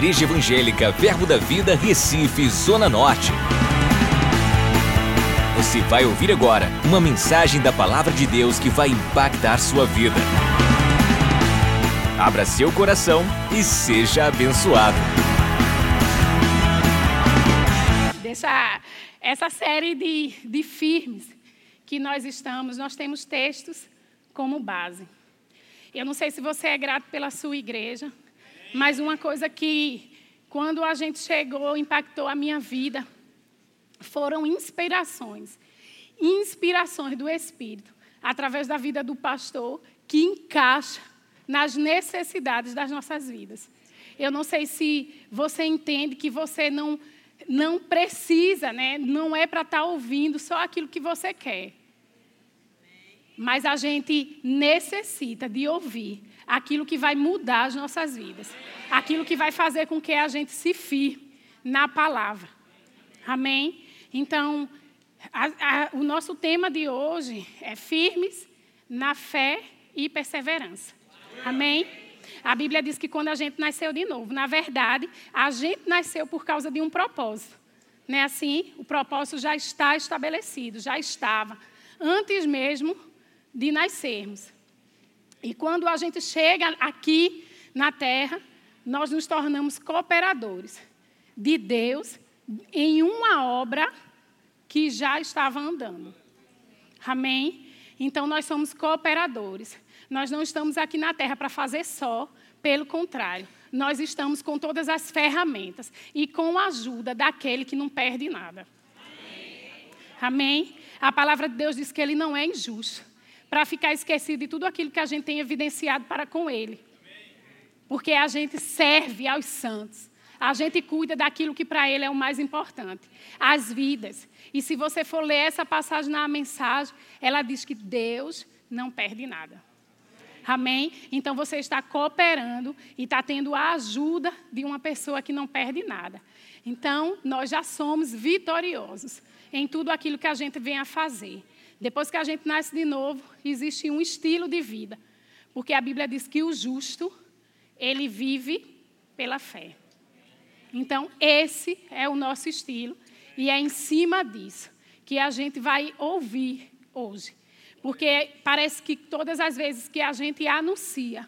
Igreja Evangélica Verbo da Vida, Recife, Zona Norte. Você vai ouvir agora uma mensagem da Palavra de Deus que vai impactar sua vida. Abra seu coração e seja abençoado. Deixa essa série de, de firmes que nós estamos, nós temos textos como base. Eu não sei se você é grato pela sua igreja, mas uma coisa que, quando a gente chegou, impactou a minha vida, foram inspirações. Inspirações do Espírito, através da vida do pastor, que encaixa nas necessidades das nossas vidas. Eu não sei se você entende que você não, não precisa, né? não é para estar tá ouvindo só aquilo que você quer. Mas a gente necessita de ouvir aquilo que vai mudar as nossas vidas, aquilo que vai fazer com que a gente se firme na palavra. Amém? Então, a, a, o nosso tema de hoje é firmes na fé e perseverança. Amém? A Bíblia diz que quando a gente nasceu de novo, na verdade, a gente nasceu por causa de um propósito. Não é assim? O propósito já está estabelecido, já estava, antes mesmo de nascermos. E quando a gente chega aqui na terra, nós nos tornamos cooperadores de Deus em uma obra que já estava andando. Amém? Então nós somos cooperadores. Nós não estamos aqui na terra para fazer só, pelo contrário, nós estamos com todas as ferramentas e com a ajuda daquele que não perde nada. Amém? A palavra de Deus diz que ele não é injusto para ficar esquecido de tudo aquilo que a gente tem evidenciado para com Ele. Porque a gente serve aos santos. A gente cuida daquilo que para Ele é o mais importante: as vidas. E se você for ler essa passagem na mensagem, ela diz que Deus não perde nada. Amém? Então você está cooperando e está tendo a ajuda de uma pessoa que não perde nada. Então, nós já somos vitoriosos em tudo aquilo que a gente vem a fazer. Depois que a gente nasce de novo, existe um estilo de vida. Porque a Bíblia diz que o justo, ele vive pela fé. Então, esse é o nosso estilo. E é em cima disso que a gente vai ouvir hoje. Porque parece que todas as vezes que a gente anuncia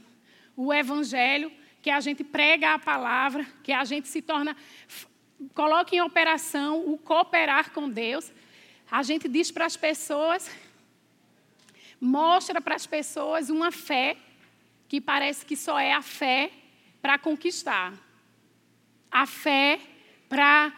o Evangelho, que a gente prega a palavra, que a gente se torna, coloca em operação o cooperar com Deus, a gente diz para as pessoas, mostra para as pessoas uma fé que parece que só é a fé para conquistar. A fé para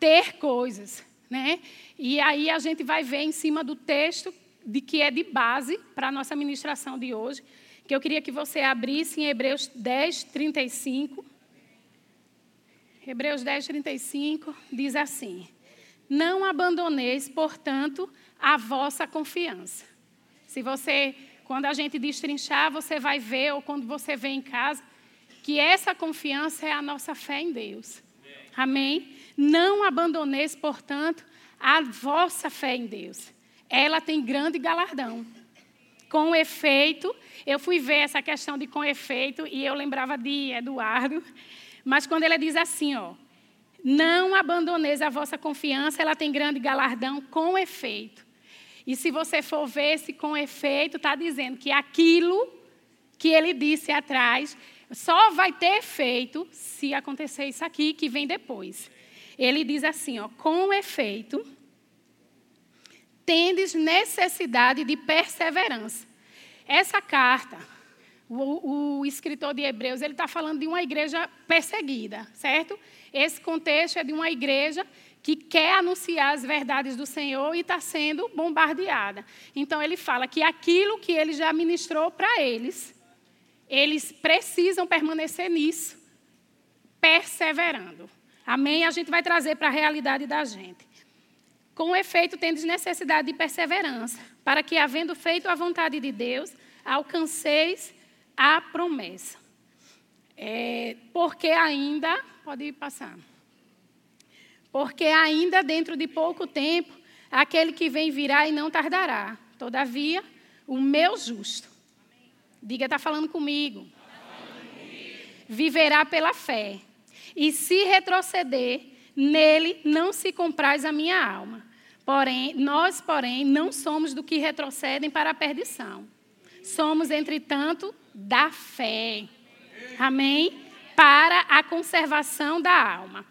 ter coisas, né? E aí a gente vai ver em cima do texto de que é de base para a nossa ministração de hoje, que eu queria que você abrisse em Hebreus 10, 35. Hebreus 10, 35 diz assim: não abandoneis, portanto, a vossa confiança. Se você, quando a gente destrinchar, você vai ver, ou quando você vem em casa, que essa confiança é a nossa fé em Deus. Amém? Não abandoneis, portanto, a vossa fé em Deus. Ela tem grande galardão. Com efeito, eu fui ver essa questão de com efeito e eu lembrava de Eduardo, mas quando ele diz assim, ó, não abandoneis a vossa confiança, ela tem grande galardão com efeito. E se você for ver esse com efeito, está dizendo que aquilo que ele disse atrás só vai ter efeito se acontecer isso aqui que vem depois. Ele diz assim, ó, com efeito, tendes necessidade de perseverança. Essa carta, o, o escritor de Hebreus, ele está falando de uma igreja perseguida, certo? Esse contexto é de uma igreja que quer anunciar as verdades do Senhor e está sendo bombardeada. Então ele fala que aquilo que ele já ministrou para eles, eles precisam permanecer nisso, perseverando. Amém? A gente vai trazer para a realidade da gente. Com efeito, tendes necessidade de perseverança, para que, havendo feito a vontade de Deus, alcanceis a promessa. É, porque ainda Pode passar. Porque ainda dentro de pouco tempo, aquele que vem virá e não tardará. Todavia, o meu justo. Diga, está falando comigo. Viverá pela fé. E se retroceder, nele não se compraz a minha alma. Porém, nós, porém, não somos do que retrocedem para a perdição. Somos, entretanto, da fé. Amém? Para a conservação da alma.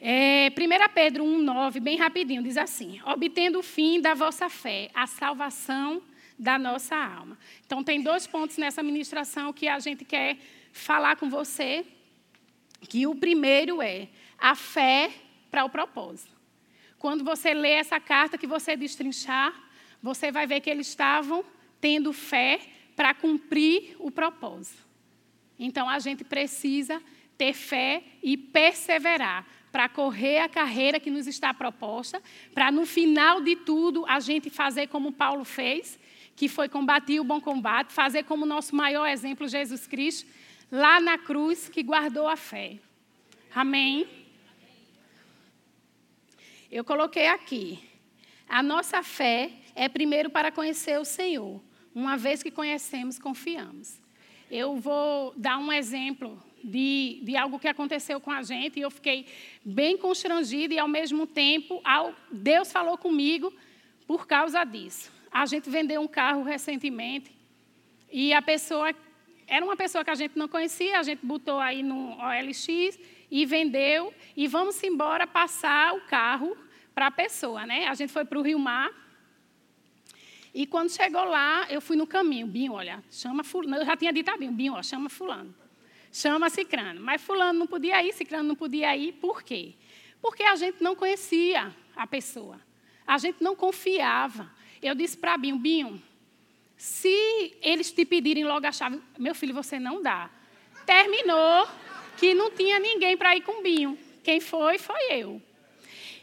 É, 1 Pedro 1,9, bem rapidinho, diz assim: obtendo o fim da vossa fé, a salvação da nossa alma. Então, tem dois pontos nessa ministração que a gente quer falar com você. Que o primeiro é a fé para o propósito. Quando você lê essa carta que você destrinchar, você vai ver que eles estavam tendo fé para cumprir o propósito. Então, a gente precisa ter fé e perseverar para correr a carreira que nos está proposta, para no final de tudo a gente fazer como Paulo fez, que foi combater o bom combate, fazer como nosso maior exemplo Jesus Cristo, lá na cruz, que guardou a fé. Amém? Eu coloquei aqui. A nossa fé é primeiro para conhecer o Senhor. Uma vez que conhecemos, confiamos. Eu vou dar um exemplo de, de algo que aconteceu com a gente e eu fiquei bem constrangida e, ao mesmo tempo, ao, Deus falou comigo por causa disso. A gente vendeu um carro recentemente e a pessoa era uma pessoa que a gente não conhecia, a gente botou aí no OLX e vendeu e vamos embora passar o carro para a pessoa, né? A gente foi para o Rio Mar e quando chegou lá, eu fui no caminho, Binho, olha, chama fulano, eu já tinha dito a Binho, Binho, ó, chama fulano chama Cicrano. Mas Fulano não podia ir, Cicrano não podia ir, por quê? Porque a gente não conhecia a pessoa. A gente não confiava. Eu disse para Binho, Binho, se eles te pedirem logo a chave, meu filho, você não dá. Terminou que não tinha ninguém para ir com Binho. Quem foi, foi eu.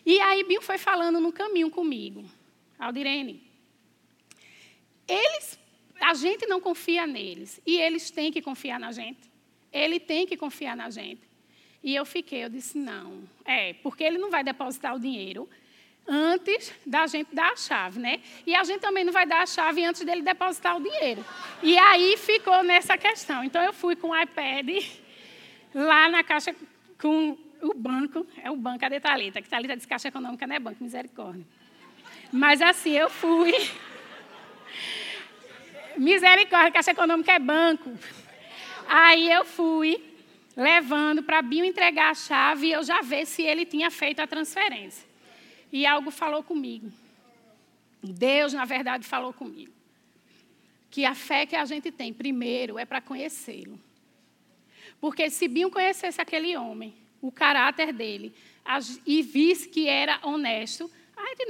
E aí Binho foi falando no caminho comigo. Aldirene, eles, a gente não confia neles. E eles têm que confiar na gente. Ele tem que confiar na gente. E eu fiquei, eu disse, não. É, porque ele não vai depositar o dinheiro antes da gente dar a chave, né? E a gente também não vai dar a chave antes dele depositar o dinheiro. E aí ficou nessa questão. Então eu fui com o iPad lá na caixa com o banco, é o banco, a de Thalita, que Thalita diz caixa econômica não é banco, misericórdia. Mas assim, eu fui. Misericórdia, caixa econômica é banco. Aí eu fui levando para Binho entregar a chave e eu já ver se ele tinha feito a transferência. E algo falou comigo. Deus, na verdade, falou comigo. Que a fé que a gente tem, primeiro, é para conhecê-lo. Porque se Binho conhecesse aquele homem, o caráter dele, e visse que era honesto,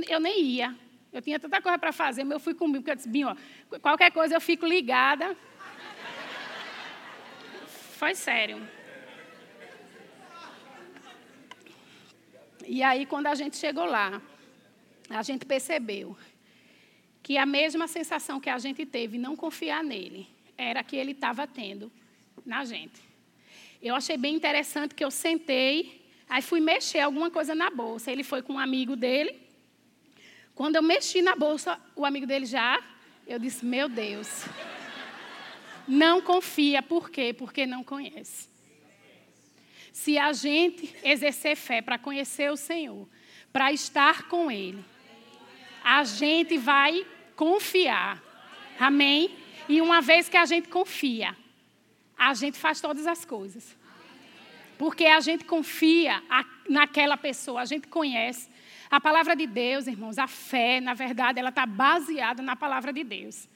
eu nem ia. Eu tinha tanta coisa para fazer, mas eu fui comigo, porque eu disse, ó, qualquer coisa eu fico ligada foi sério. E aí, quando a gente chegou lá, a gente percebeu que a mesma sensação que a gente teve, não confiar nele, era que ele estava tendo na gente. Eu achei bem interessante que eu sentei, aí fui mexer alguma coisa na bolsa. Ele foi com um amigo dele. Quando eu mexi na bolsa, o amigo dele já, eu disse: Meu Deus. Não confia, por quê? Porque não conhece. Se a gente exercer fé para conhecer o Senhor, para estar com Ele, a gente vai confiar. Amém? E uma vez que a gente confia, a gente faz todas as coisas. Porque a gente confia naquela pessoa, a gente conhece. A palavra de Deus, irmãos, a fé, na verdade, ela está baseada na palavra de Deus.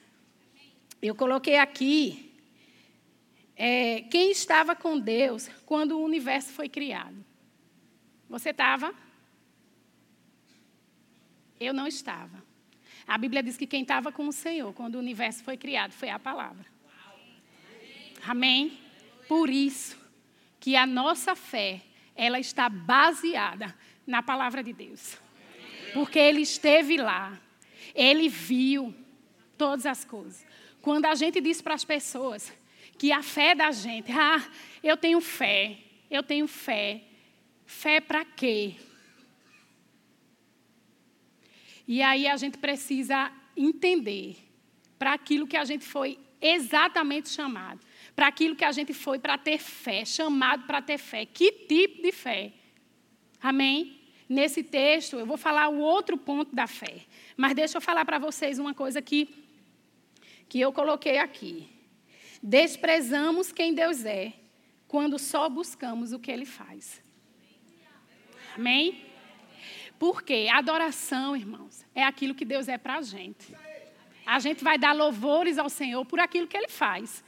Eu coloquei aqui é, quem estava com Deus quando o universo foi criado. Você estava? Eu não estava. A Bíblia diz que quem estava com o Senhor quando o universo foi criado foi a palavra. Amém? Por isso que a nossa fé, ela está baseada na palavra de Deus. Porque ele esteve lá. Ele viu todas as coisas. Quando a gente diz para as pessoas que a fé da gente, ah, eu tenho fé, eu tenho fé. Fé para quê? E aí a gente precisa entender para aquilo que a gente foi exatamente chamado para aquilo que a gente foi para ter fé, chamado para ter fé. Que tipo de fé? Amém? Nesse texto, eu vou falar o outro ponto da fé. Mas deixa eu falar para vocês uma coisa que, que eu coloquei aqui. Desprezamos quem Deus é quando só buscamos o que Ele faz. Amém? Porque adoração, irmãos, é aquilo que Deus é para a gente. A gente vai dar louvores ao Senhor por aquilo que Ele faz.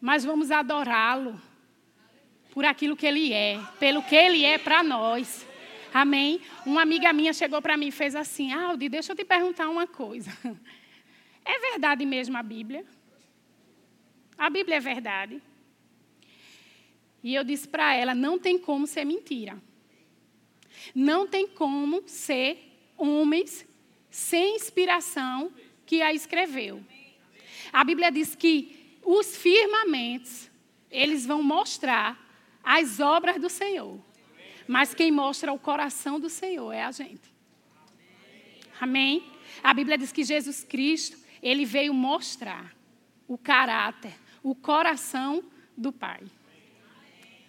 Mas vamos adorá-lo por aquilo que Ele é, pelo que Ele é para nós. Amém? Uma amiga minha chegou para mim e fez assim: Aldi, deixa eu te perguntar uma coisa. É verdade mesmo a Bíblia? A Bíblia é verdade? E eu disse para ela: não tem como ser mentira. Não tem como ser homens sem inspiração que a escreveu. A Bíblia diz que os firmamentos, eles vão mostrar as obras do Senhor. Mas quem mostra o coração do Senhor é a gente. Amém? A Bíblia diz que Jesus Cristo, ele veio mostrar o caráter, o coração do Pai.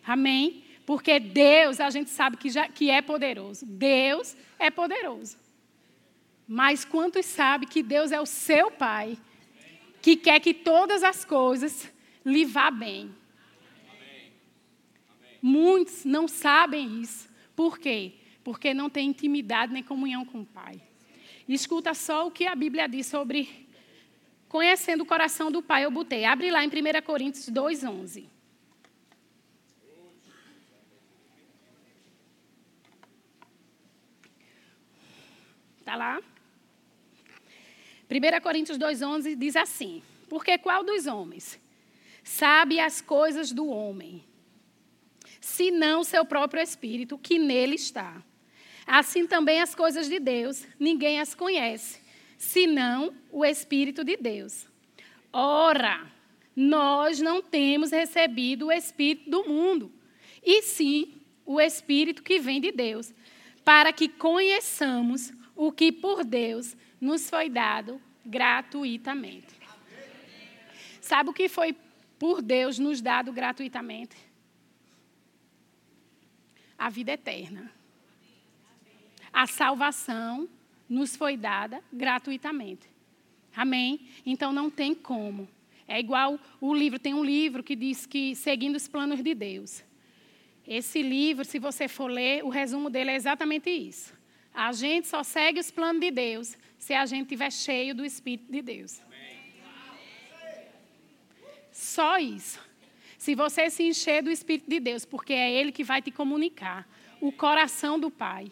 Amém? Porque Deus, a gente sabe que, já, que é poderoso. Deus é poderoso. Mas quantos sabem que Deus é o seu Pai, que quer que todas as coisas lhe vá bem? Muitos não sabem isso. Por quê? Porque não tem intimidade nem comunhão com o Pai. Escuta só o que a Bíblia diz sobre conhecendo o coração do Pai. Eu botei. Abre lá em 1 Coríntios 2,11. Está lá? 1 Coríntios 2,11 diz assim: Porque qual dos homens sabe as coisas do homem, senão seu próprio espírito que nele está. Assim também as coisas de Deus, ninguém as conhece, senão o Espírito de Deus. Ora, nós não temos recebido o Espírito do mundo, e sim o Espírito que vem de Deus, para que conheçamos o que por Deus nos foi dado gratuitamente. Sabe o que foi por Deus nos dado gratuitamente? A vida eterna. A salvação nos foi dada gratuitamente. Amém? Então não tem como. É igual o livro, tem um livro que diz que seguindo os planos de Deus. Esse livro, se você for ler, o resumo dele é exatamente isso. A gente só segue os planos de Deus se a gente estiver cheio do Espírito de Deus. Só isso. Se você se encher do Espírito de Deus, porque é Ele que vai te comunicar o coração do Pai.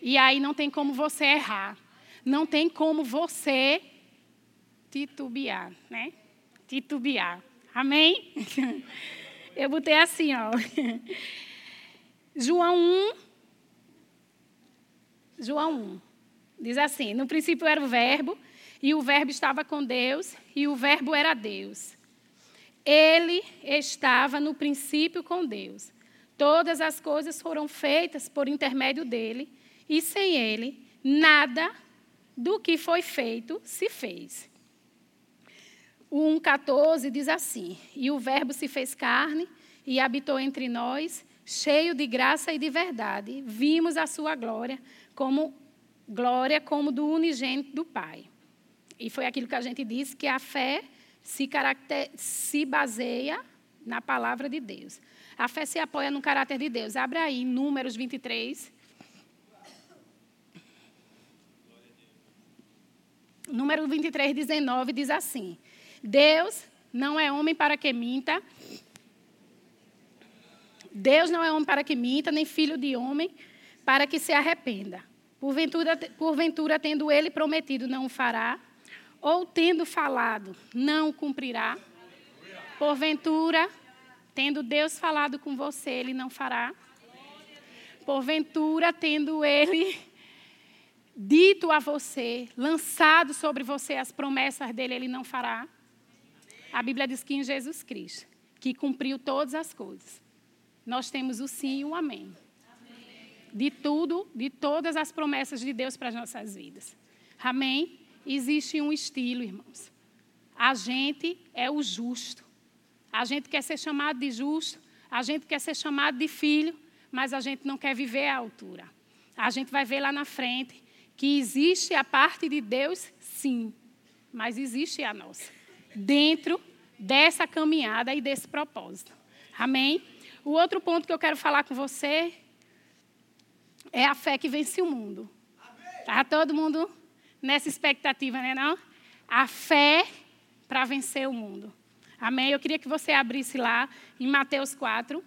E aí não tem como você errar. Não tem como você titubear, né? Titubear. Amém? Eu botei assim, ó. João 1. João 1. Diz assim: No princípio era o Verbo, e o Verbo estava com Deus, e o Verbo era Deus. Ele estava no princípio com Deus. Todas as coisas foram feitas por intermédio dele, e sem ele, nada do que foi feito se fez. O 1,14 diz assim: E o Verbo se fez carne e habitou entre nós, cheio de graça e de verdade. Vimos a sua glória como glória como do unigênito do Pai. E foi aquilo que a gente disse que a fé se, caracter, se baseia na palavra de Deus. A fé se apoia no caráter de Deus. Abre aí, Números 23. Número 23, 19 diz assim: Deus não é homem para que minta. Deus não é homem para que minta, nem filho de homem para que se arrependa. Porventura, porventura tendo ele prometido, não o fará ou tendo falado, não cumprirá? Porventura, tendo Deus falado com você, ele não fará? Porventura, tendo ele dito a você, lançado sobre você as promessas dele, ele não fará? A Bíblia diz que em Jesus Cristo, que cumpriu todas as coisas, nós temos o sim e o amém. De tudo, de todas as promessas de Deus para as nossas vidas. Amém? Existe um estilo, irmãos. a gente é o justo. A gente quer ser chamado de justo, a gente quer ser chamado de filho, mas a gente não quer viver à altura. A gente vai ver lá na frente que existe a parte de Deus, sim, mas existe a nossa. Dentro dessa caminhada e desse propósito. Amém? O outro ponto que eu quero falar com você é a fé que vence o mundo. Está todo mundo nessa expectativa, né? Não? A fé para vencer o mundo. Amém? Eu queria que você abrisse lá em Mateus 4.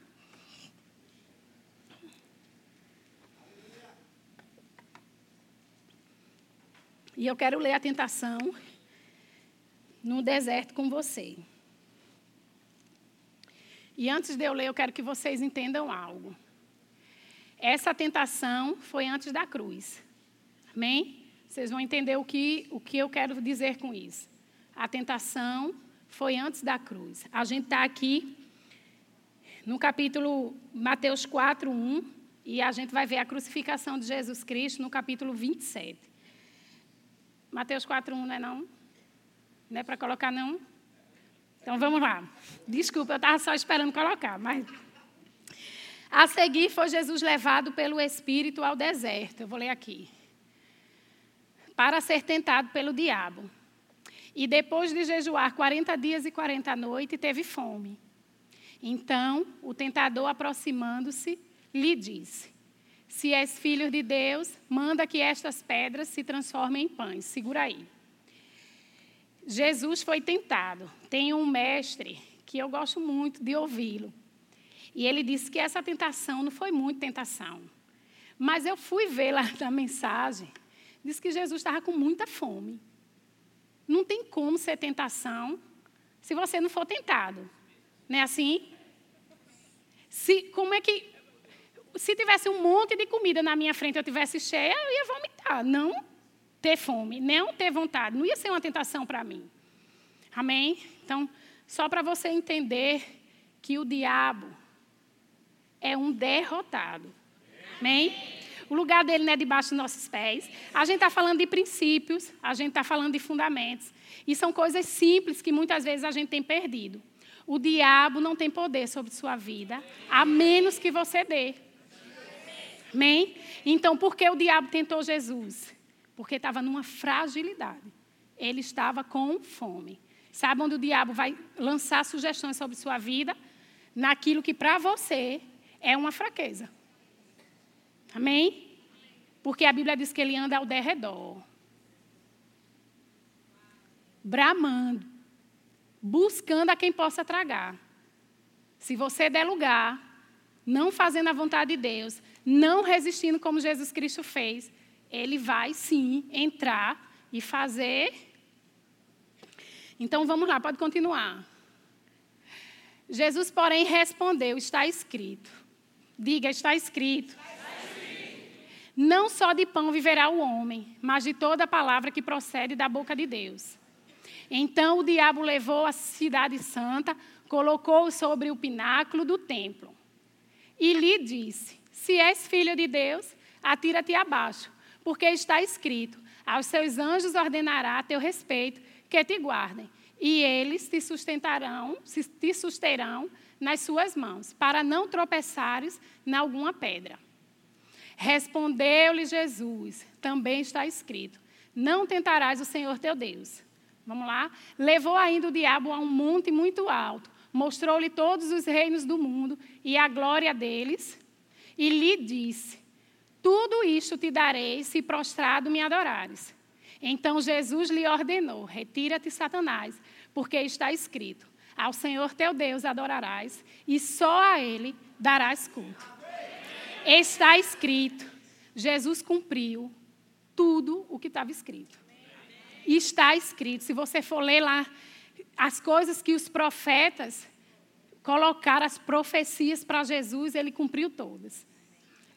E eu quero ler a tentação no deserto com você. E antes de eu ler, eu quero que vocês entendam algo. Essa tentação foi antes da cruz. Amém? Vocês vão entender o que, o que eu quero dizer com isso. A tentação foi antes da cruz. A gente está aqui no capítulo Mateus 4, 1, e a gente vai ver a crucificação de Jesus Cristo no capítulo 27. Mateus 4, 1, não é não? Não é para colocar não? Então vamos lá. Desculpa, eu estava só esperando colocar, mas. A seguir foi Jesus levado pelo Espírito ao deserto. Eu vou ler aqui. Para ser tentado pelo diabo. E depois de jejuar 40 dias e 40 noites, teve fome. Então, o tentador, aproximando-se, lhe disse: Se és filho de Deus, manda que estas pedras se transformem em pães. Segura aí. Jesus foi tentado. Tem um mestre que eu gosto muito de ouvi-lo. E ele disse que essa tentação não foi muito tentação. Mas eu fui ver lá na mensagem, disse que Jesus estava com muita fome. Não tem como ser tentação se você não for tentado. Não é assim? Se, como é que. Se tivesse um monte de comida na minha frente, eu tivesse cheia, eu ia vomitar. Não ter fome, não ter vontade. Não ia ser uma tentação para mim. Amém? Então, só para você entender que o diabo é um derrotado. Amém? O lugar dele não é debaixo dos nossos pés. A gente está falando de princípios, a gente está falando de fundamentos. E são coisas simples que muitas vezes a gente tem perdido. O diabo não tem poder sobre sua vida, a menos que você dê. Amém? Então, por que o diabo tentou Jesus? porque estava numa fragilidade. Ele estava com fome. Sabe onde o diabo vai lançar sugestões sobre sua vida? Naquilo que para você é uma fraqueza. Amém? Porque a Bíblia diz que ele anda ao derredor, bramando, buscando a quem possa tragar. Se você der lugar, não fazendo a vontade de Deus, não resistindo como Jesus Cristo fez, ele vai sim entrar e fazer. Então vamos lá, pode continuar. Jesus, porém, respondeu: está escrito. Diga, está escrito. Não só de pão viverá o homem, mas de toda palavra que procede da boca de Deus. Então o diabo levou a cidade santa, colocou-o sobre o pináculo do templo e lhe disse: Se és filho de Deus, atira-te abaixo, porque está escrito: aos seus anjos ordenará a teu respeito que te guardem, e eles te sustentarão, te susterão nas suas mãos, para não tropeçares em alguma pedra. Respondeu-lhe Jesus: também está escrito: não tentarás o Senhor teu Deus. Vamos lá? Levou ainda o diabo a um monte muito alto, mostrou-lhe todos os reinos do mundo e a glória deles, e lhe disse: tudo isto te darei se prostrado me adorares. Então Jesus lhe ordenou: Retira-te, Satanás, porque está escrito: Ao Senhor teu Deus adorarás, e só a Ele darás culto. Está escrito. Jesus cumpriu tudo o que estava escrito. Está escrito. Se você for ler lá as coisas que os profetas colocaram, as profecias para Jesus, ele cumpriu todas.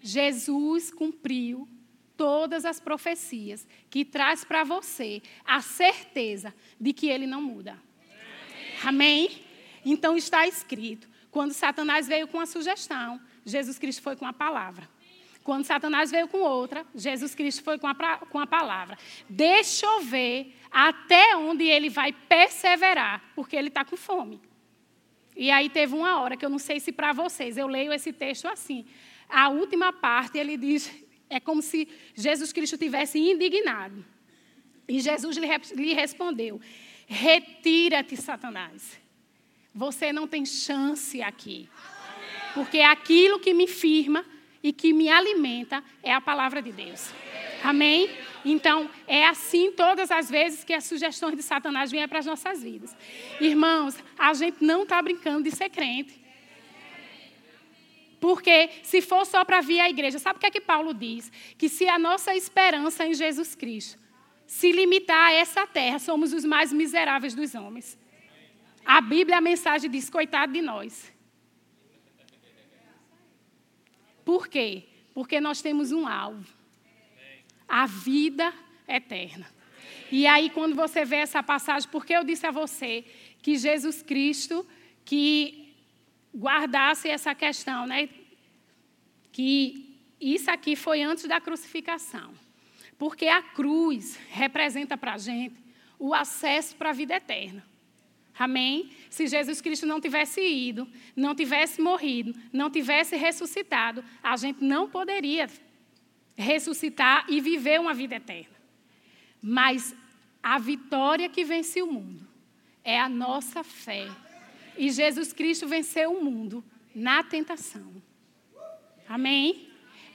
Jesus cumpriu todas as profecias, que traz para você a certeza de que ele não muda. Amém? Então está escrito. Quando Satanás veio com a sugestão, Jesus Cristo foi com a palavra. Quando Satanás veio com outra, Jesus Cristo foi com a, com a palavra. Deixa eu ver até onde ele vai perseverar, porque ele está com fome. E aí teve uma hora que eu não sei se para vocês, eu leio esse texto assim. A última parte ele diz, é como se Jesus Cristo tivesse indignado. E Jesus lhe, lhe respondeu: Retira-te, Satanás. Você não tem chance aqui. Porque aquilo que me firma e que me alimenta é a palavra de Deus. Amém? Então, é assim todas as vezes que as sugestões de Satanás vêm para as nossas vidas. Irmãos, a gente não está brincando de ser crente. Porque se for só para vir à igreja, sabe o que é que Paulo diz? Que se a nossa esperança em Jesus Cristo se limitar a essa terra, somos os mais miseráveis dos homens. A Bíblia, a mensagem diz: coitado de nós. Por quê? Porque nós temos um alvo: a vida eterna. E aí, quando você vê essa passagem, porque eu disse a você que Jesus Cristo, que guardasse essa questão, né? Que isso aqui foi antes da crucificação. Porque a cruz representa para a gente o acesso para a vida eterna. Amém? Se Jesus Cristo não tivesse ido, não tivesse morrido, não tivesse ressuscitado, a gente não poderia ressuscitar e viver uma vida eterna. Mas a vitória que vence o mundo é a nossa fé. E Jesus Cristo venceu o mundo na tentação. Amém?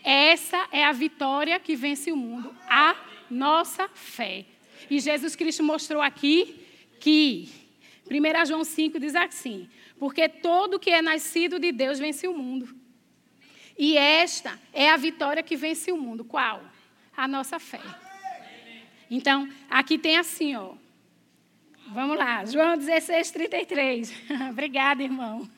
Essa é a vitória que vence o mundo, a nossa fé. E Jesus Cristo mostrou aqui que 1 João 5 diz assim: Porque todo que é nascido de Deus vence o mundo. E esta é a vitória que vence o mundo. Qual? A nossa fé. Então, aqui tem assim, ó. Vamos lá, João 16, 33. Obrigada, irmão.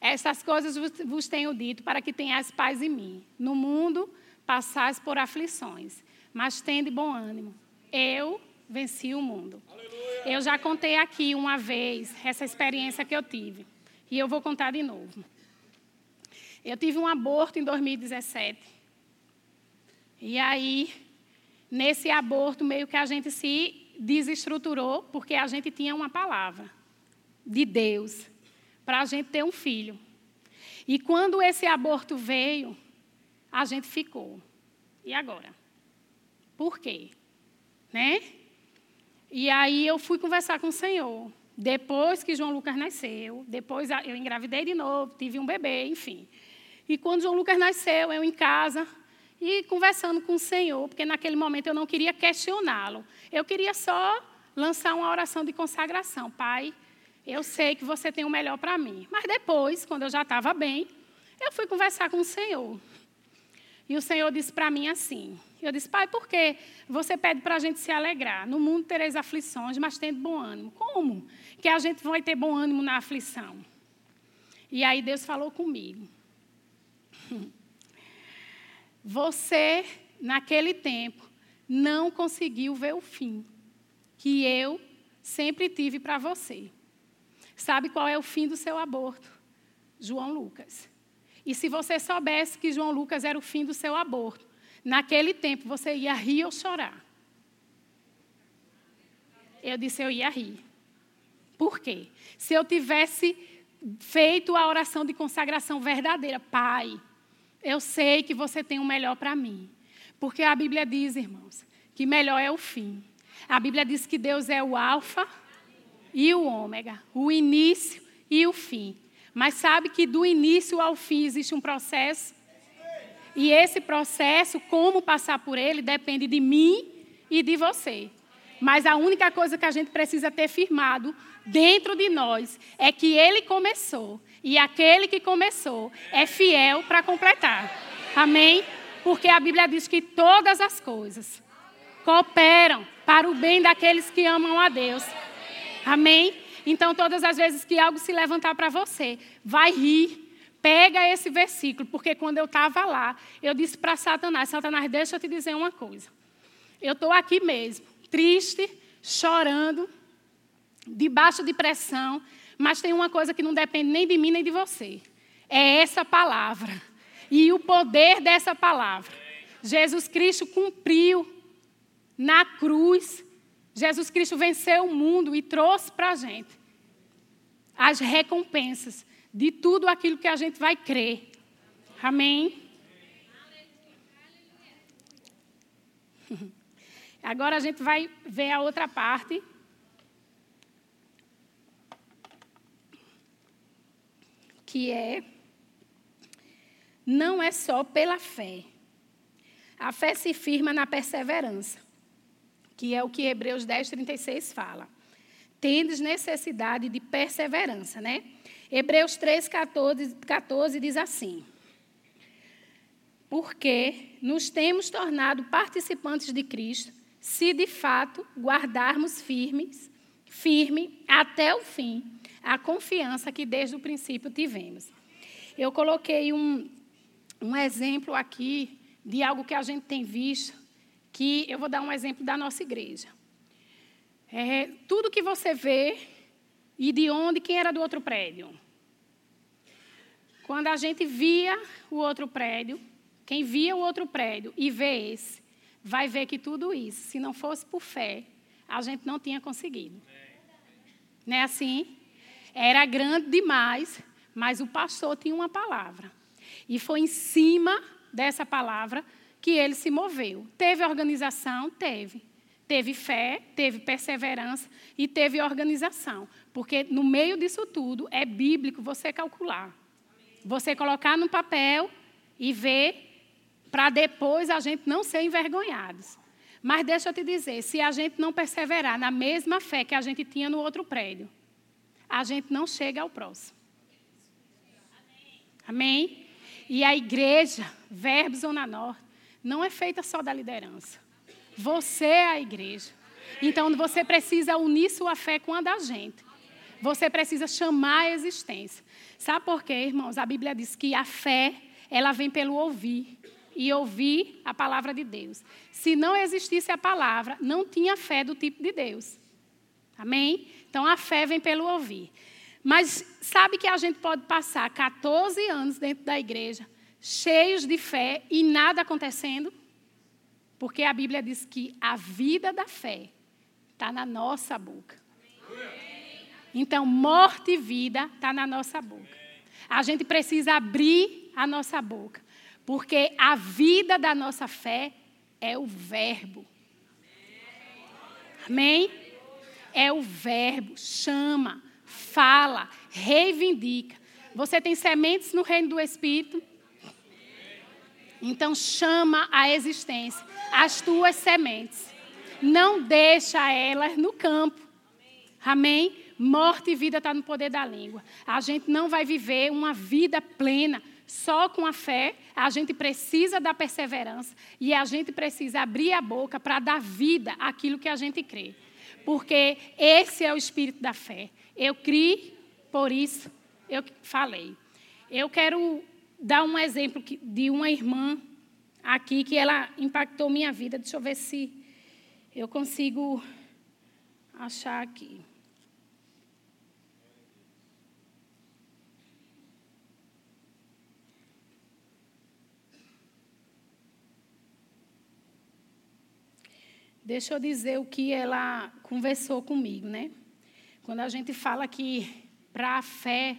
Essas coisas vos tenho dito para que tenhais paz em mim. No mundo passais por aflições, mas tende bom ânimo. Eu venci o mundo. Aleluia. Eu já contei aqui uma vez essa experiência que eu tive. E eu vou contar de novo. Eu tive um aborto em 2017. E aí, nesse aborto, meio que a gente se desestruturou, porque a gente tinha uma palavra de Deus para a gente ter um filho. E quando esse aborto veio, a gente ficou. E agora? Por quê? Né? E aí eu fui conversar com o Senhor. Depois que João Lucas nasceu, depois eu engravidei de novo, tive um bebê, enfim. E quando João Lucas nasceu, eu em casa e conversando com o Senhor, porque naquele momento eu não queria questioná-lo. Eu queria só lançar uma oração de consagração. Pai, eu sei que você tem o melhor para mim. Mas depois, quando eu já estava bem, eu fui conversar com o Senhor. E o Senhor disse para mim assim: Eu disse, Pai, por que você pede para a gente se alegrar? No mundo tereis aflições, mas tendo bom ânimo. Como que a gente vai ter bom ânimo na aflição? E aí Deus falou comigo: Você, naquele tempo, não conseguiu ver o fim que eu sempre tive para você. Sabe qual é o fim do seu aborto? João Lucas. E se você soubesse que João Lucas era o fim do seu aborto, naquele tempo você ia rir ou chorar? Eu disse, eu ia rir. Por quê? Se eu tivesse feito a oração de consagração verdadeira, Pai, eu sei que você tem o melhor para mim. Porque a Bíblia diz, irmãos, que melhor é o fim. A Bíblia diz que Deus é o Alfa e o ômega, o início e o fim. Mas sabe que do início ao fim existe um processo? E esse processo, como passar por ele, depende de mim e de você. Mas a única coisa que a gente precisa ter firmado dentro de nós é que ele começou. E aquele que começou é fiel para completar. Amém? Porque a Bíblia diz que todas as coisas cooperam para o bem daqueles que amam a Deus. Amém? Então, todas as vezes que algo se levantar para você, vai rir. Pega esse versículo, porque quando eu estava lá, eu disse para Satanás: Satanás, deixa eu te dizer uma coisa. Eu estou aqui mesmo, triste, chorando, debaixo de pressão, mas tem uma coisa que não depende nem de mim nem de você. É essa palavra. E o poder dessa palavra. Jesus Cristo cumpriu na cruz. Jesus Cristo venceu o mundo e trouxe para a gente as recompensas de tudo aquilo que a gente vai crer. Amém? Agora a gente vai ver a outra parte. Que é. Não é só pela fé. A fé se firma na perseverança, que é o que Hebreus 10, 36 fala. Tendes necessidade de perseverança, né? Hebreus 3, 14, 14 diz assim: Porque nos temos tornado participantes de Cristo, se de fato guardarmos firmes, firme até o fim, a confiança que desde o princípio tivemos. Eu coloquei um, um exemplo aqui de algo que a gente tem visto, que eu vou dar um exemplo da nossa igreja. É, tudo que você vê e de onde, quem era do outro prédio. Quando a gente via o outro prédio, quem via o outro prédio e vê esse, vai ver que tudo isso, se não fosse por fé, a gente não tinha conseguido. Não é assim? Era grande demais, mas o pastor tinha uma palavra. E foi em cima dessa palavra que ele se moveu. Teve organização? Teve. Teve fé, teve perseverança e teve organização. Porque no meio disso tudo é bíblico você calcular. Você colocar no papel e ver para depois a gente não ser envergonhados. Mas deixa eu te dizer, se a gente não perseverar na mesma fé que a gente tinha no outro prédio, a gente não chega ao próximo. Amém? E a igreja, Verbo Zona Norte, não é feita só da liderança. Você é a igreja. Então você precisa unir sua fé com a da gente. Você precisa chamar a existência. Sabe por quê, irmãos? A Bíblia diz que a fé, ela vem pelo ouvir e ouvir a palavra de Deus. Se não existisse a palavra, não tinha fé do tipo de Deus. Amém? Então a fé vem pelo ouvir. Mas sabe que a gente pode passar 14 anos dentro da igreja, cheios de fé e nada acontecendo? Porque a Bíblia diz que a vida da fé está na nossa boca. Então, morte e vida está na nossa boca. A gente precisa abrir a nossa boca porque a vida da nossa fé é o Verbo. Amém? É o Verbo. Chama, fala, reivindica. Você tem sementes no reino do Espírito? Então chama a existência as tuas sementes. Não deixa elas no campo. Amém? Morte e vida está no poder da língua. A gente não vai viver uma vida plena só com a fé, a gente precisa da perseverança e a gente precisa abrir a boca para dar vida àquilo que a gente crê. Porque esse é o espírito da fé. Eu criei, por isso eu falei. Eu quero dar um exemplo de uma irmã aqui que ela impactou minha vida. Deixa eu ver se eu consigo achar aqui. Deixa eu dizer o que ela conversou comigo, né? Quando a gente fala que para a fé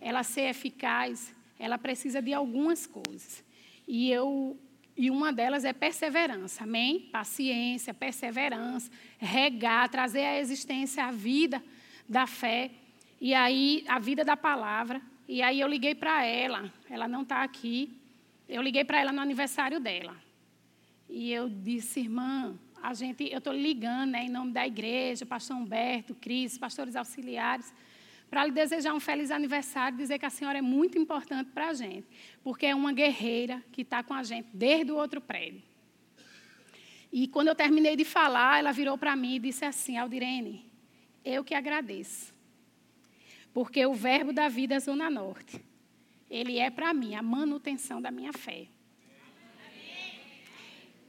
ela ser eficaz, ela precisa de algumas coisas. E eu e uma delas é perseverança, amém? Paciência, perseverança, regar, trazer à existência a vida da fé e aí a vida da palavra. E aí eu liguei para ela, ela não está aqui. Eu liguei para ela no aniversário dela. E eu disse, irmã, a gente, eu estou ligando né, em nome da igreja, pastor Humberto, Cris, pastores auxiliares, para lhe desejar um feliz aniversário, dizer que a senhora é muito importante para a gente, porque é uma guerreira que está com a gente desde o outro prédio. E quando eu terminei de falar, ela virou para mim e disse assim: Aldirene, eu que agradeço, porque o verbo da vida é Zona Norte, ele é para mim a manutenção da minha fé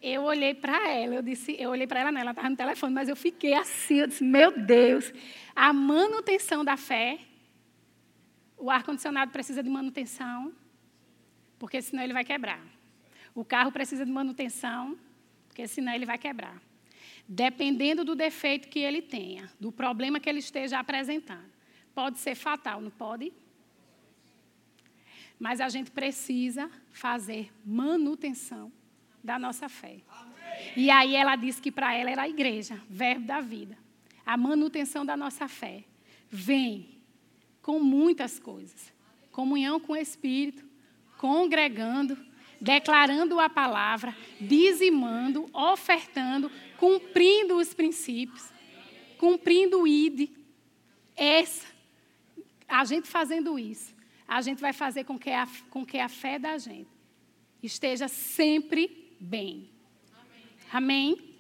eu olhei para ela, eu disse, eu olhei para ela, não, ela estava no telefone, mas eu fiquei assim, eu disse, meu Deus, a manutenção da fé, o ar-condicionado precisa de manutenção, porque senão ele vai quebrar. O carro precisa de manutenção, porque senão ele vai quebrar. Dependendo do defeito que ele tenha, do problema que ele esteja apresentando. Pode ser fatal, não pode? Mas a gente precisa fazer manutenção da nossa fé. E aí ela disse que para ela era a igreja, verbo da vida. A manutenção da nossa fé vem com muitas coisas. Comunhão com o Espírito, congregando, declarando a palavra, dizimando, ofertando, cumprindo os princípios, cumprindo o ID. Essa, a gente fazendo isso, a gente vai fazer com que a, com que a fé da gente esteja sempre bem. Amém? Amém?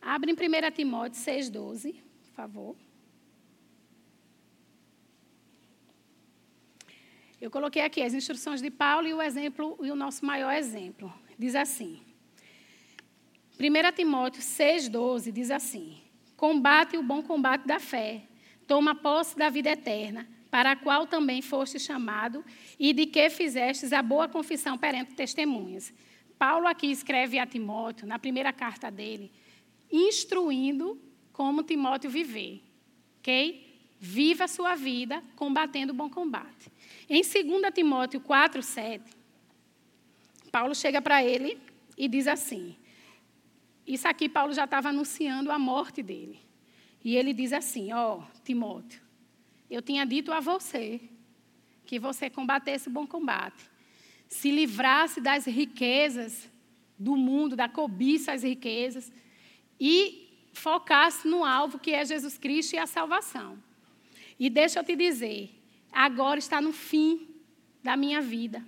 Abre em 1 Timóteo 6,12, por favor. Eu coloquei aqui as instruções de Paulo e o exemplo e o nosso maior exemplo. Diz assim: 1 Timóteo 6,12 diz assim: Combate o bom combate da fé, toma posse da vida eterna, para a qual também foste chamado, e de que fizestes a boa confissão perante testemunhas. Paulo aqui escreve a Timóteo, na primeira carta dele, instruindo como Timóteo viver. Ok? Viva a sua vida combatendo o bom combate. Em 2 Timóteo 4, 7, Paulo chega para ele e diz assim: isso aqui Paulo já estava anunciando a morte dele. E ele diz assim: Ó, oh, Timóteo, eu tinha dito a você que você combatesse o bom combate, se livrasse das riquezas do mundo, da cobiça às riquezas, e focasse no alvo que é Jesus Cristo e a salvação. E deixa eu te dizer, agora está no fim da minha vida.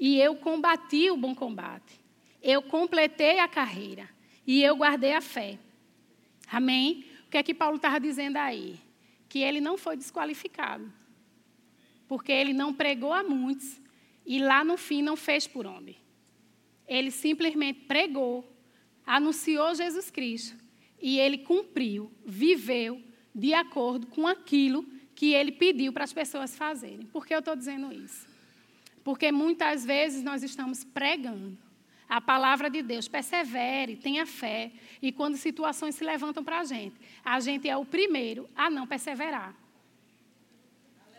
E eu combati o bom combate. Eu completei a carreira e eu guardei a fé. Amém? O que é que Paulo estava dizendo aí? Que ele não foi desqualificado. Porque ele não pregou a muitos e lá no fim não fez por onde. Ele simplesmente pregou, anunciou Jesus Cristo e ele cumpriu, viveu de acordo com aquilo que ele pediu para as pessoas fazerem. Por que eu estou dizendo isso? Porque muitas vezes nós estamos pregando a palavra de Deus. Persevere, tenha fé. E quando situações se levantam para a gente, a gente é o primeiro a não perseverar.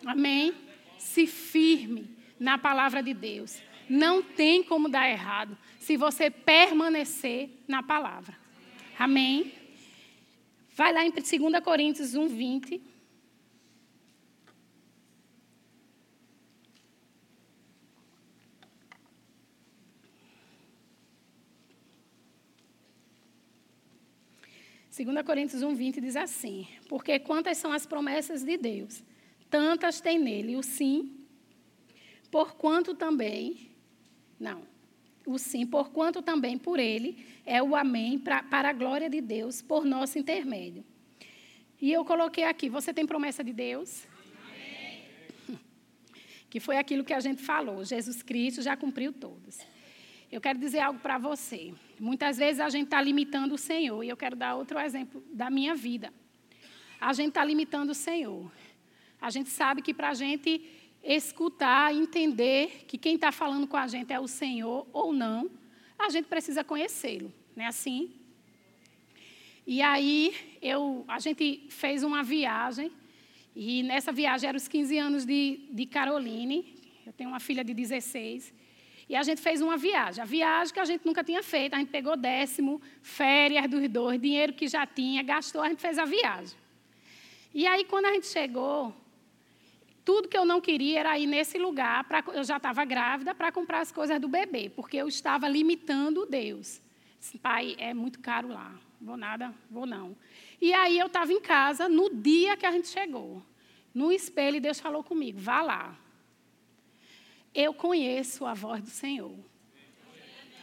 Amém? Se firme na palavra de Deus. Não tem como dar errado se você permanecer na palavra. Amém? Vai lá em 2 Coríntios 1, 20. 2 Coríntios 1, 20 diz assim: Porque quantas são as promessas de Deus, tantas tem nele o sim, porquanto também, não, o sim, porquanto também por ele é o amém pra, para a glória de Deus, por nosso intermédio. E eu coloquei aqui: você tem promessa de Deus? Amém. Que foi aquilo que a gente falou, Jesus Cristo já cumpriu todas. Eu quero dizer algo para você. Muitas vezes a gente está limitando o Senhor, e eu quero dar outro exemplo da minha vida. A gente está limitando o Senhor. A gente sabe que para a gente escutar, entender que quem está falando com a gente é o Senhor ou não, a gente precisa conhecê-lo, não é assim? E aí eu, a gente fez uma viagem, e nessa viagem eram os 15 anos de, de Caroline, eu tenho uma filha de 16, e a gente fez uma viagem. A viagem que a gente nunca tinha feito. A gente pegou décimo, férias dos dois, dinheiro que já tinha, gastou, a gente fez a viagem. E aí, quando a gente chegou, tudo que eu não queria era ir nesse lugar, pra, eu já estava grávida, para comprar as coisas do bebê, porque eu estava limitando Deus. Pai, é muito caro lá, vou nada, vou não. E aí eu estava em casa, no dia que a gente chegou, no espelho, Deus falou comigo: vá lá, eu conheço a voz do Senhor.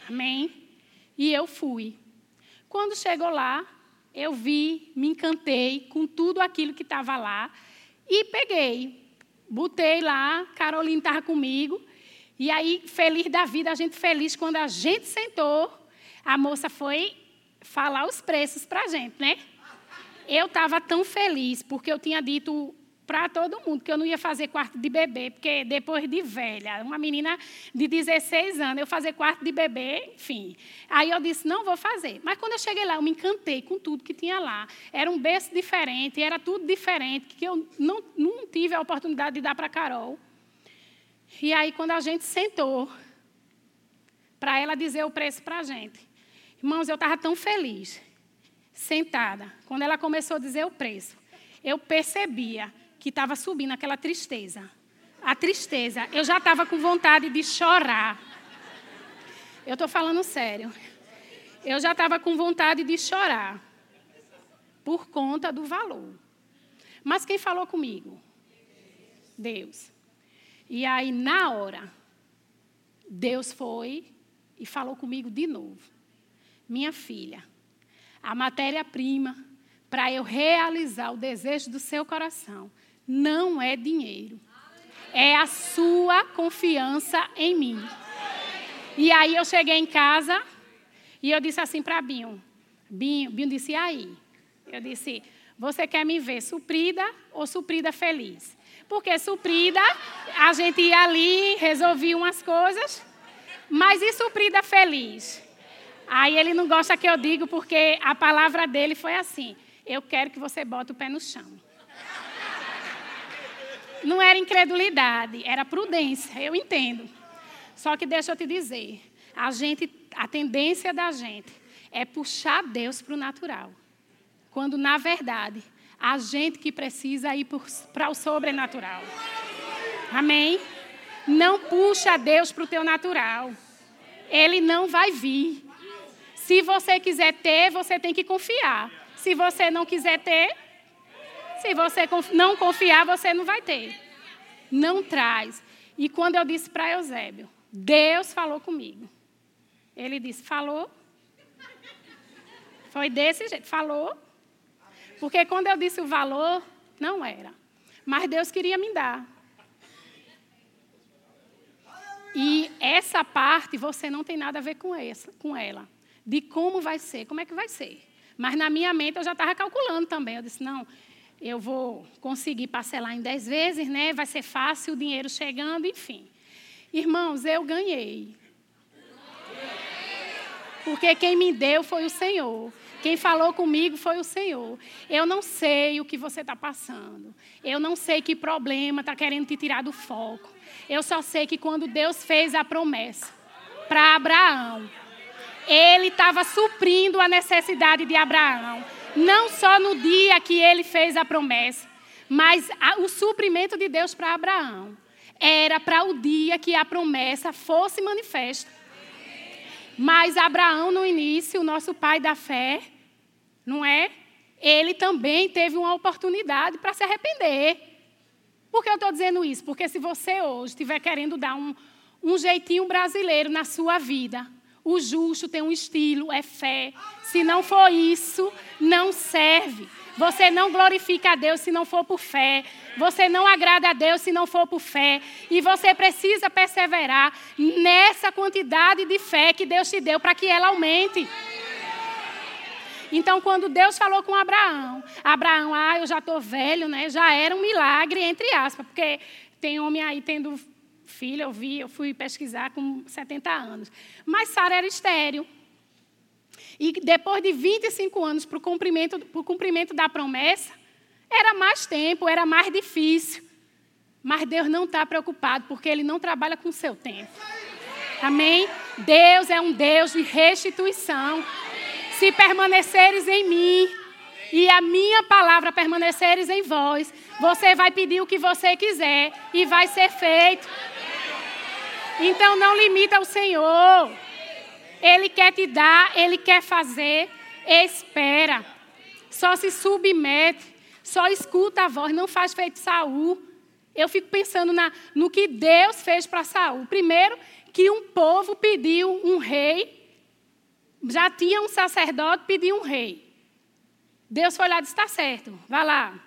Amém? E eu fui. Quando chegou lá, eu vi, me encantei com tudo aquilo que estava lá e peguei. Botei lá, Carolina estava comigo. E aí, feliz da vida, a gente feliz, quando a gente sentou, a moça foi falar os preços para a gente, né? eu estava tão feliz porque eu tinha dito para todo mundo que eu não ia fazer quarto de bebê, porque depois de velha, uma menina de 16 anos, eu fazer quarto de bebê, enfim. Aí eu disse, não vou fazer. Mas quando eu cheguei lá, eu me encantei com tudo que tinha lá. Era um berço diferente, era tudo diferente, que eu não, não tive a oportunidade de dar para Carol. E aí, quando a gente sentou, para ela dizer o preço para a gente. Irmãos, eu estava tão feliz, sentada, quando ela começou a dizer o preço. Eu percebia que estava subindo aquela tristeza. A tristeza. Eu já estava com vontade de chorar. Eu estou falando sério. Eu já estava com vontade de chorar. Por conta do valor. Mas quem falou comigo? Deus. E aí, na hora, Deus foi e falou comigo de novo. Minha filha, a matéria-prima para eu realizar o desejo do seu coração não é dinheiro. É a sua confiança em mim. E aí eu cheguei em casa e eu disse assim para Binho. Binho, Binho disse, e aí? Eu disse, você quer me ver suprida ou suprida feliz? Porque suprida, a gente ia ali, resolvia umas coisas, mas e suprida feliz? Aí ele não gosta que eu digo, porque a palavra dele foi assim: eu quero que você bote o pé no chão. Não era incredulidade, era prudência, eu entendo. Só que deixa eu te dizer, a gente, a tendência da gente é puxar Deus para o natural. Quando na verdade, a gente que precisa ir para o sobrenatural. Amém? Não puxa Deus para o teu natural. Ele não vai vir. Se você quiser ter, você tem que confiar. Se você não quiser ter, se você não confiar, você não vai ter. Não traz. E quando eu disse para Eusébio, Deus falou comigo. Ele disse: falou. Foi desse jeito, falou. Porque quando eu disse o valor, não era. Mas Deus queria me dar. E essa parte você não tem nada a ver com, essa, com ela. De como vai ser, como é que vai ser. Mas na minha mente eu já estava calculando também. Eu disse, não, eu vou conseguir parcelar em 10 vezes, né? Vai ser fácil, o dinheiro chegando, enfim. Irmãos, eu ganhei. Porque quem me deu foi o Senhor. Quem falou comigo foi o Senhor. Eu não sei o que você está passando. Eu não sei que problema está querendo te tirar do foco. Eu só sei que quando Deus fez a promessa para Abraão, ele estava suprindo a necessidade de Abraão. Não só no dia que ele fez a promessa, mas a, o suprimento de Deus para Abraão era para o dia que a promessa fosse manifesta. Mas Abraão, no início, o nosso pai da fé, não é? Ele também teve uma oportunidade para se arrepender. Por que eu estou dizendo isso? Porque se você hoje estiver querendo dar um, um jeitinho brasileiro na sua vida, o justo tem um estilo, é fé. Se não for isso, não serve. Você não glorifica a Deus se não for por fé. Você não agrada a Deus se não for por fé. E você precisa perseverar nessa quantidade de fé que Deus te deu para que ela aumente. Então, quando Deus falou com Abraão, Abraão, ah, eu já estou velho, né? Já era um milagre, entre aspas, porque tem homem aí tendo filho, eu vi, eu fui pesquisar com 70 anos. Mas Sara era estéreo. E depois de 25 anos para o cumprimento, cumprimento da promessa, era mais tempo, era mais difícil. Mas Deus não está preocupado, porque Ele não trabalha com o seu tempo. Amém? Deus é um Deus de restituição. Se permaneceres em mim e a minha palavra permaneceres em vós, você vai pedir o que você quiser e vai ser feito. Então não limita o Senhor. Ele quer te dar, ele quer fazer. Espera. Só se submete. Só escuta a voz. Não faz feito Saul. Eu fico pensando na, no que Deus fez para Saul. Primeiro, que um povo pediu um rei. Já tinha um sacerdote, pediu um rei. Deus foi lá e disse: está certo, vá lá.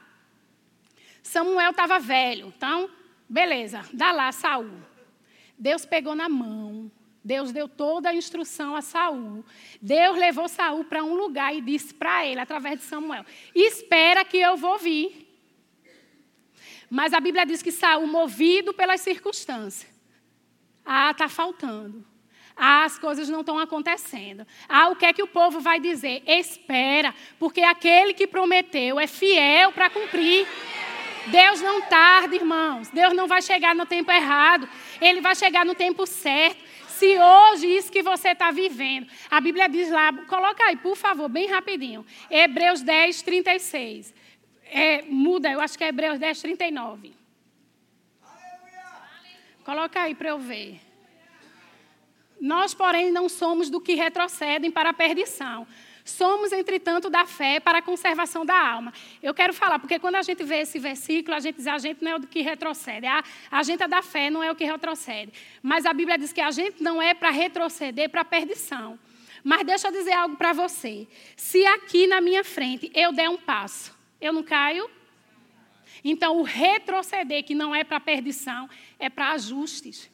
Samuel estava velho, então, beleza, dá lá Saul. Deus pegou na mão Deus deu toda a instrução a Saul. Deus levou Saul para um lugar e disse para ele, através de Samuel: Espera que eu vou vir. Mas a Bíblia diz que Saul, movido pelas circunstâncias, ah, está faltando. Ah, as coisas não estão acontecendo. Ah, o que é que o povo vai dizer? Espera, porque aquele que prometeu é fiel para cumprir. Deus não tarda, irmãos. Deus não vai chegar no tempo errado. Ele vai chegar no tempo certo. Se hoje isso que você está vivendo, a Bíblia diz lá, coloca aí, por favor, bem rapidinho. Hebreus 10, 36. É, muda, eu acho que é Hebreus 10, 39. Coloca aí para eu ver. Nós, porém, não somos do que retrocedem para a perdição. Somos, entretanto, da fé para a conservação da alma. Eu quero falar, porque quando a gente vê esse versículo, a gente diz a gente não é o que retrocede. A, a gente é da fé, não é o que retrocede. Mas a Bíblia diz que a gente não é para retroceder para a perdição. Mas deixa eu dizer algo para você. Se aqui na minha frente eu der um passo, eu não caio? Então, o retroceder, que não é para perdição, é para ajustes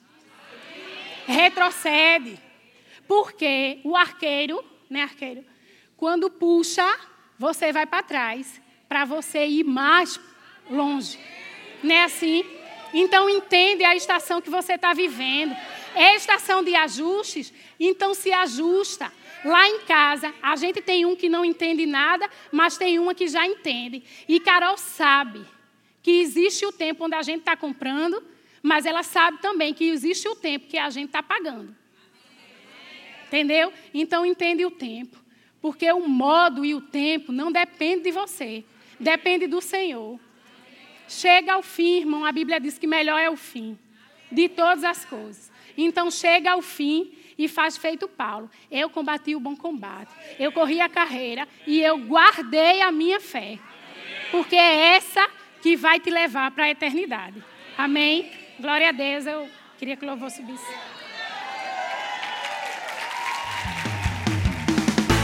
retrocede. Porque o arqueiro, né, arqueiro, quando puxa, você vai para trás, para você ir mais longe. Não é assim? Então entende a estação que você está vivendo. É estação de ajustes, então se ajusta. Lá em casa, a gente tem um que não entende nada, mas tem uma que já entende. E Carol sabe que existe o tempo onde a gente está comprando mas ela sabe também que existe o tempo que a gente está pagando. Entendeu? Então entende o tempo. Porque o modo e o tempo não depende de você, depende do Senhor. Chega ao fim, irmão, a Bíblia diz que melhor é o fim de todas as coisas. Então chega ao fim e faz feito Paulo. Eu combati o bom combate, eu corri a carreira e eu guardei a minha fé. Porque é essa que vai te levar para a eternidade. Amém? Glória a Deus, eu queria que o louvor subisse.